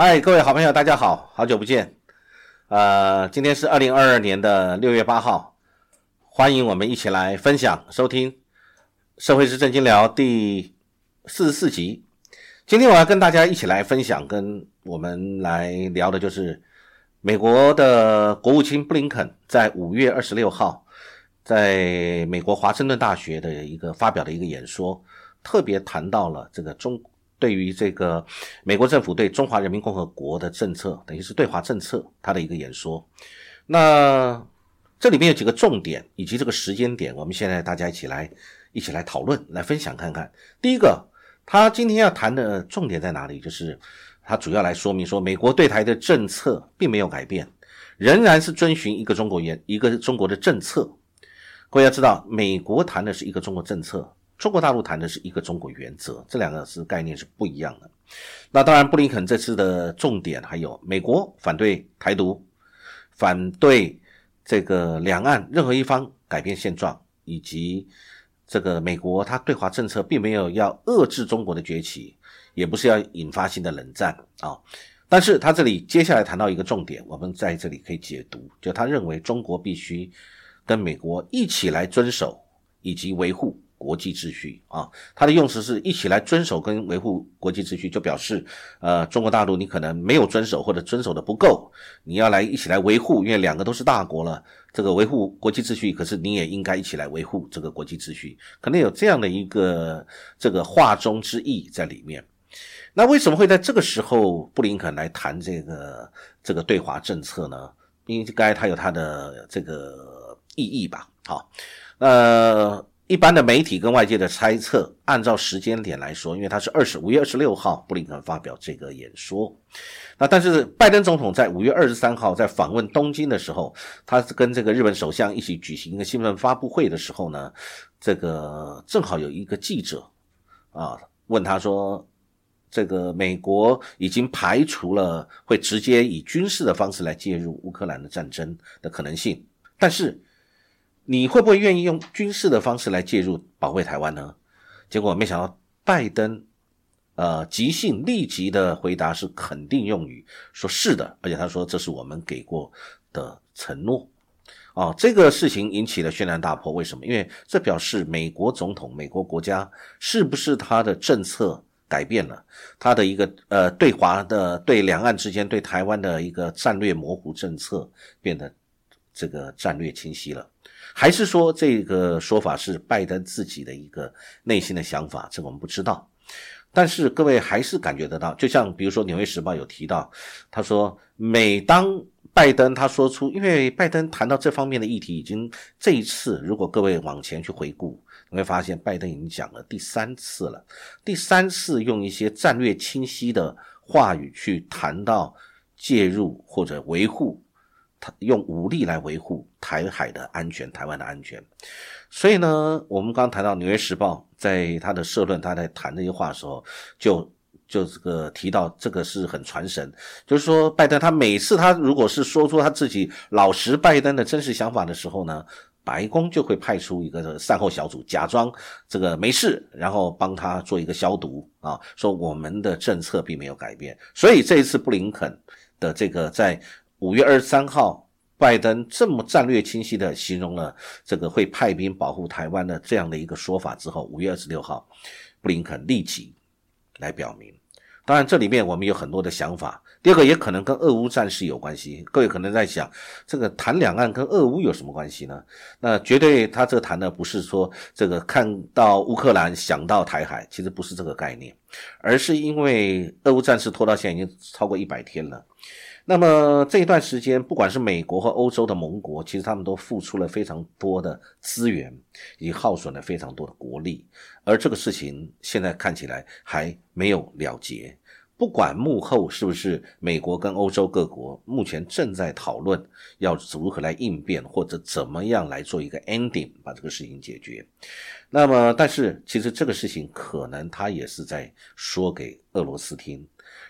嗨，各位好朋友，大家好，好久不见。呃，今天是二零二二年的六月八号，欢迎我们一起来分享、收听《社会是正经聊》第四十四集。今天我要跟大家一起来分享，跟我们来聊的就是美国的国务卿布林肯在五月二十六号在美国华盛顿大学的一个发表的一个演说，特别谈到了这个中。对于这个美国政府对中华人民共和国的政策，等于是对华政策，他的一个演说。那这里面有几个重点，以及这个时间点，我们现在大家一起来一起来讨论，来分享看看。第一个，他今天要谈的重点在哪里？就是他主要来说明说，美国对台的政策并没有改变，仍然是遵循一个中国原一个中国的政策。各位要知道，美国谈的是一个中国政策。中国大陆谈的是一个中国原则，这两个是概念是不一样的。那当然，布林肯这次的重点还有美国反对台独，反对这个两岸任何一方改变现状，以及这个美国他对华政策并没有要遏制中国的崛起，也不是要引发新的冷战啊。但是他这里接下来谈到一个重点，我们在这里可以解读，就他认为中国必须跟美国一起来遵守以及维护。国际秩序啊，它的用词是一起来遵守跟维护国际秩序，就表示，呃，中国大陆你可能没有遵守或者遵守的不够，你要来一起来维护，因为两个都是大国了，这个维护国际秩序，可是你也应该一起来维护这个国际秩序，可能有这样的一个这个话中之意在里面。那为什么会在这个时候布林肯来谈这个这个对华政策呢？应该它有它的这个意义吧？好，呃。一般的媒体跟外界的猜测，按照时间点来说，因为他是二十五月二十六号布林肯发表这个演说，那但是拜登总统在五月二十三号在访问东京的时候，他跟这个日本首相一起举行一个新闻发布会的时候呢，这个正好有一个记者啊问他说，这个美国已经排除了会直接以军事的方式来介入乌克兰的战争的可能性，但是。你会不会愿意用军事的方式来介入保卫台湾呢？结果没想到拜登，呃，即兴立即的回答是肯定用语，说是的，而且他说这是我们给过的承诺。啊，这个事情引起了轩然大波。为什么？因为这表示美国总统、美国国家是不是他的政策改变了，他的一个呃对华的、对两岸之间、对台湾的一个战略模糊政策变得这个战略清晰了。还是说这个说法是拜登自己的一个内心的想法，这我们不知道。但是各位还是感觉得到，就像比如说《纽约时报》有提到，他说每当拜登他说出，因为拜登谈到这方面的议题，已经这一次，如果各位往前去回顾，你会发现拜登已经讲了第三次了，第三次用一些战略清晰的话语去谈到介入或者维护。用武力来维护台海的安全，台湾的安全。所以呢，我们刚谈到《纽约时报》在他的社论，他在谈这些话的时候，就就这个提到这个是很传神，就是说拜登他每次他如果是说出他自己老实拜登的真实想法的时候呢，白宫就会派出一个善后小组，假装这个没事，然后帮他做一个消毒啊，说我们的政策并没有改变。所以这一次布林肯的这个在。五月二十三号，拜登这么战略清晰的形容了这个会派兵保护台湾的这样的一个说法之后，五月二十六号，布林肯立即来表明。当然，这里面我们有很多的想法。第二个也可能跟俄乌战事有关系。各位可能在想，这个谈两岸跟俄乌有什么关系呢？那绝对他这个谈的不是说这个看到乌克兰想到台海，其实不是这个概念，而是因为俄乌战事拖到现在已经超过一百天了。那么这一段时间，不管是美国和欧洲的盟国，其实他们都付出了非常多的资源，也耗损了非常多的国力。而这个事情现在看起来还没有了结。不管幕后是不是美国跟欧洲各国，目前正在讨论要如何来应变，或者怎么样来做一个 ending，把这个事情解决。那么，但是其实这个事情可能他也是在说给俄罗斯听，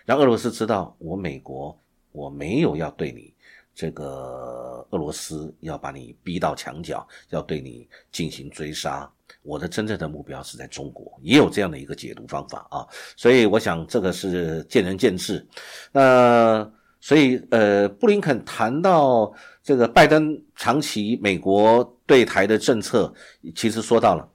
让俄罗斯知道我美国。我没有要对你这个俄罗斯要把你逼到墙角，要对你进行追杀。我的真正的目标是在中国，也有这样的一个解读方法啊。所以我想这个是见仁见智。那所以呃，布林肯谈到这个拜登长期美国对台的政策，其实说到了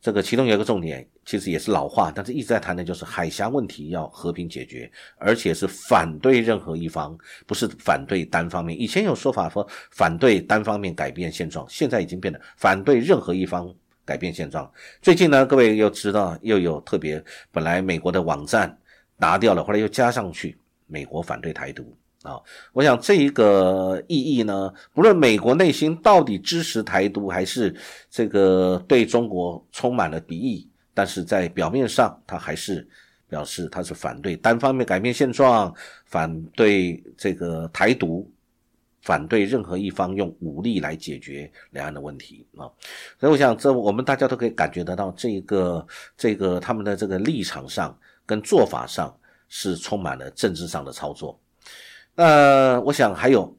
这个其中有一个重点。其实也是老话，但是一直在谈的就是海峡问题要和平解决，而且是反对任何一方，不是反对单方面。以前有说法说反对单方面改变现状，现在已经变得反对任何一方改变现状。最近呢，各位又知道又有特别，本来美国的网站拿掉了，后来又加上去，美国反对台独。啊，我想这一个意义呢，不论美国内心到底支持台独，还是这个对中国充满了敌意。但是在表面上，他还是表示他是反对单方面改变现状，反对这个台独，反对任何一方用武力来解决两岸的问题啊。所以我想，这我们大家都可以感觉得到，这个这个他们的这个立场上跟做法上是充满了政治上的操作。呃，我想还有，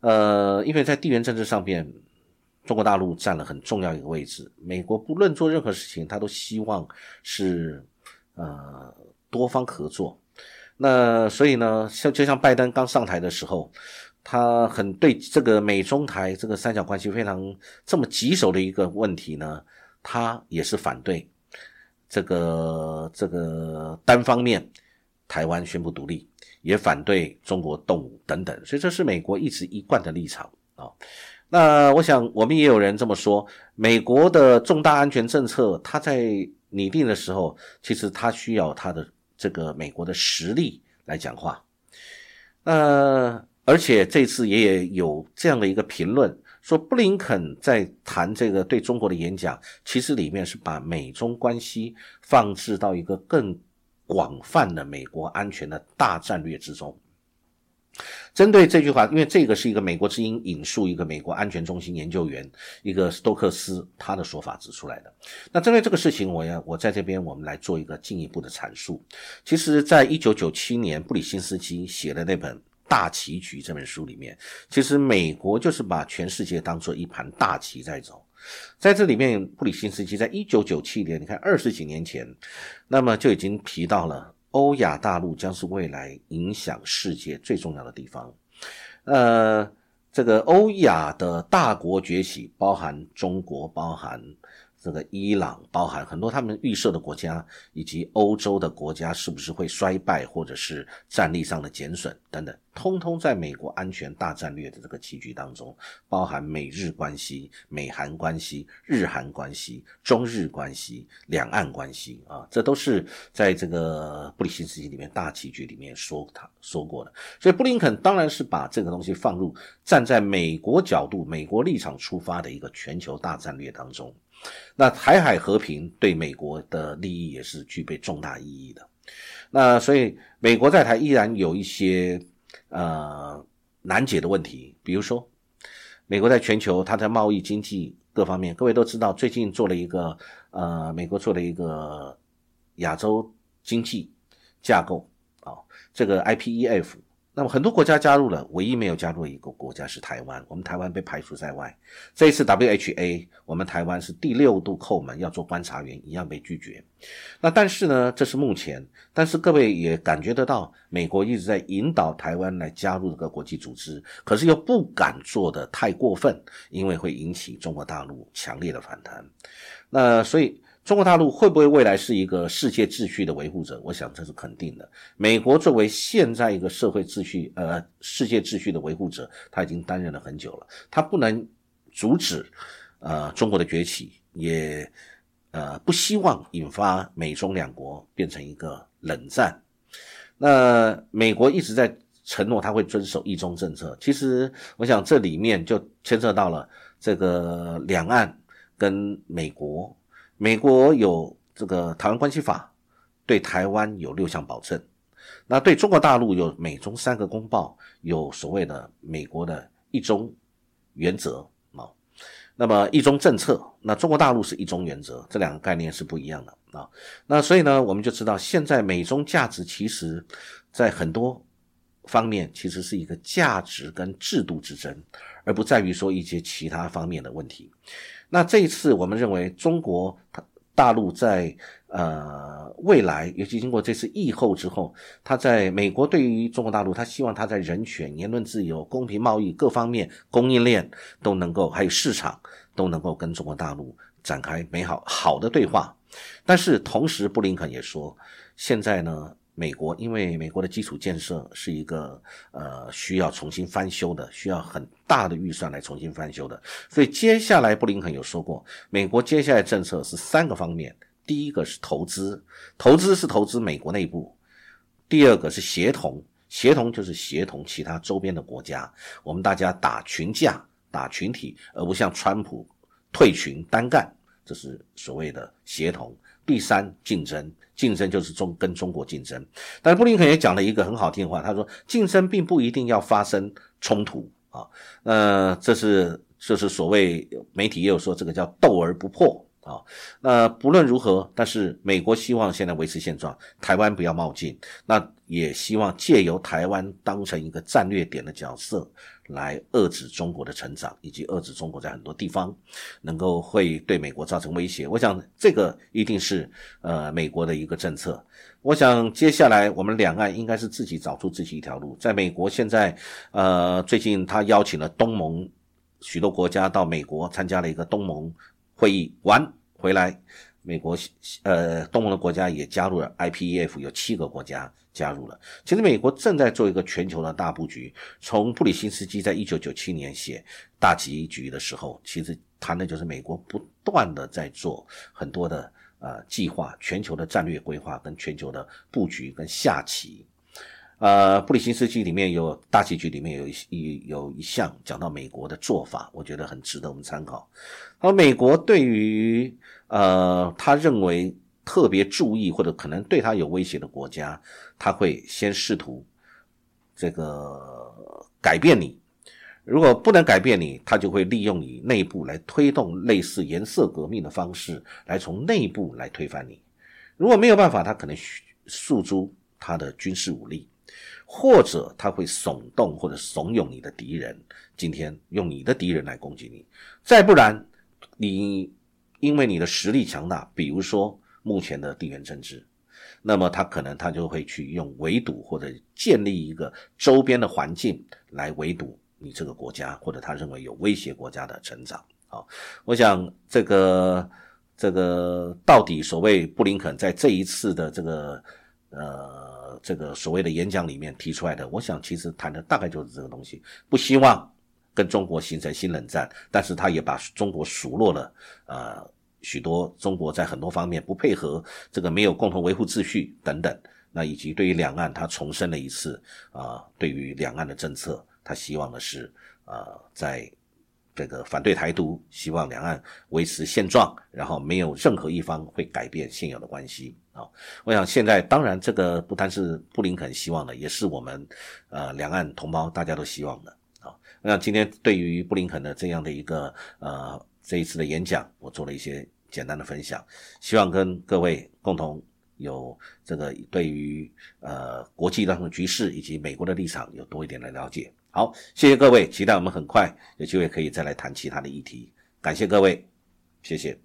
呃，因为在地缘政治上面。中国大陆占了很重要一个位置。美国不论做任何事情，他都希望是呃多方合作。那所以呢，像就像拜登刚上台的时候，他很对这个美中台这个三角关系非常这么棘手的一个问题呢，他也是反对这个这个单方面台湾宣布独立，也反对中国动武等等。所以这是美国一直一贯的立场啊。那我想，我们也有人这么说：，美国的重大安全政策，它在拟定的时候，其实它需要它的这个美国的实力来讲话。呃，而且这次也有这样的一个评论，说布林肯在谈这个对中国的演讲，其实里面是把美中关系放置到一个更广泛的美国安全的大战略之中。针对这句话，因为这个是一个美国之音引述一个美国安全中心研究员一个斯托克斯他的说法指出来的。那针对这个事情，我要我在这边我们来做一个进一步的阐述。其实，在一九九七年，布里辛斯基写的那本《大棋局》这本书里面，其实美国就是把全世界当做一盘大棋在走。在这里面，布里辛斯基在一九九七年，你看二十几年前，那么就已经提到了。欧亚大陆将是未来影响世界最重要的地方，呃，这个欧亚的大国崛起，包含中国，包含。这个伊朗包含很多他们预设的国家，以及欧洲的国家是不是会衰败，或者是战力上的减损等等，通通在美国安全大战略的这个棋局当中，包含美日关系、美韩关系、日韩关系、中日关系、两岸关系啊，这都是在这个布里辛斯基里面大棋局里面说他说过的。所以布林肯当然是把这个东西放入站在美国角度、美国立场出发的一个全球大战略当中。那台海和平对美国的利益也是具备重大意义的。那所以美国在台依然有一些呃难解的问题，比如说美国在全球它在贸易、经济各方面，各位都知道，最近做了一个呃，美国做了一个亚洲经济架构啊，这个 IPEF。那么很多国家加入了，唯一没有加入一个国家是台湾，我们台湾被排除在外。这一次 WHA，我们台湾是第六度叩门，要做观察员，一样被拒绝。那但是呢，这是目前，但是各位也感觉得到，美国一直在引导台湾来加入这个国际组织，可是又不敢做的太过分，因为会引起中国大陆强烈的反弹。那所以。中国大陆会不会未来是一个世界秩序的维护者？我想这是肯定的。美国作为现在一个社会秩序、呃世界秩序的维护者，他已经担任了很久了。他不能阻止呃中国的崛起，也呃不希望引发美中两国变成一个冷战。那美国一直在承诺他会遵守一中政策。其实我想这里面就牵涉到了这个两岸跟美国。美国有这个台湾关系法，对台湾有六项保证，那对中国大陆有美中三个公报，有所谓的美国的一中原则啊，那么一中政策，那中国大陆是一中原则，这两个概念是不一样的啊，那所以呢，我们就知道现在美中价值其实，在很多方面其实是一个价值跟制度之争，而不在于说一些其他方面的问题。那这一次，我们认为中国它大陆在呃未来，尤其经过这次疫后之后，他在美国对于中国大陆，他希望他在人权、言论自由、公平贸易各方面供应链都能够，还有市场都能够跟中国大陆展开美好好的对话。但是同时，布林肯也说，现在呢。美国因为美国的基础建设是一个呃需要重新翻修的，需要很大的预算来重新翻修的，所以接下来布林肯有说过，美国接下来政策是三个方面：第一个是投资，投资是投资美国内部；第二个是协同，协同就是协同其他周边的国家，我们大家打群架、打群体，而不像川普退群单干，这是所谓的协同。第三，竞争，竞争就是中跟中国竞争。但是布林肯也讲了一个很好听的话，他说，竞争并不一定要发生冲突啊。呃，这是这是所谓媒体也有说，这个叫斗而不破啊。那不论如何，但是美国希望现在维持现状，台湾不要冒进。那也希望借由台湾当成一个战略点的角色。来遏制中国的成长，以及遏制中国在很多地方能够会对美国造成威胁。我想这个一定是呃美国的一个政策。我想接下来我们两岸应该是自己找出自己一条路。在美国现在呃最近他邀请了东盟许多国家到美国参加了一个东盟会议，完回来。美国呃，东盟的国家也加入了 IPEF，有七个国家加入了。其实美国正在做一个全球的大布局。从布里辛斯基在一九九七年写大棋局的时候，其实谈的就是美国不断的在做很多的呃计划，全球的战略规划跟全球的布局跟下棋。呃，布里辛斯基里面有大结局里面有一有一项讲到美国的做法，我觉得很值得我们参考。而美国对于呃他认为特别注意或者可能对他有威胁的国家，他会先试图这个改变你。如果不能改变你，他就会利用你内部来推动类似颜色革命的方式，来从内部来推翻你。如果没有办法，他可能诉诸他的军事武力。或者他会耸动或者怂恿你的敌人，今天用你的敌人来攻击你，再不然，你因为你的实力强大，比如说目前的地缘政治，那么他可能他就会去用围堵或者建立一个周边的环境来围堵你这个国家，或者他认为有威胁国家的成长。好，我想这个这个到底所谓布林肯在这一次的这个呃。这个所谓的演讲里面提出来的，我想其实谈的大概就是这个东西，不希望跟中国形成新冷战，但是他也把中国数落了，呃，许多中国在很多方面不配合，这个没有共同维护秩序等等，那以及对于两岸，他重申了一次啊，对于两岸的政策，他希望的是啊，在。这个反对台独，希望两岸维持现状，然后没有任何一方会改变现有的关系啊！我想现在当然这个不单是布林肯希望的，也是我们呃两岸同胞大家都希望的啊！那今天对于布林肯的这样的一个呃这一次的演讲，我做了一些简单的分享，希望跟各位共同有这个对于呃国际当中局势以及美国的立场有多一点的了解。好，谢谢各位，期待我们很快有机会可以再来谈其他的议题。感谢各位，谢谢。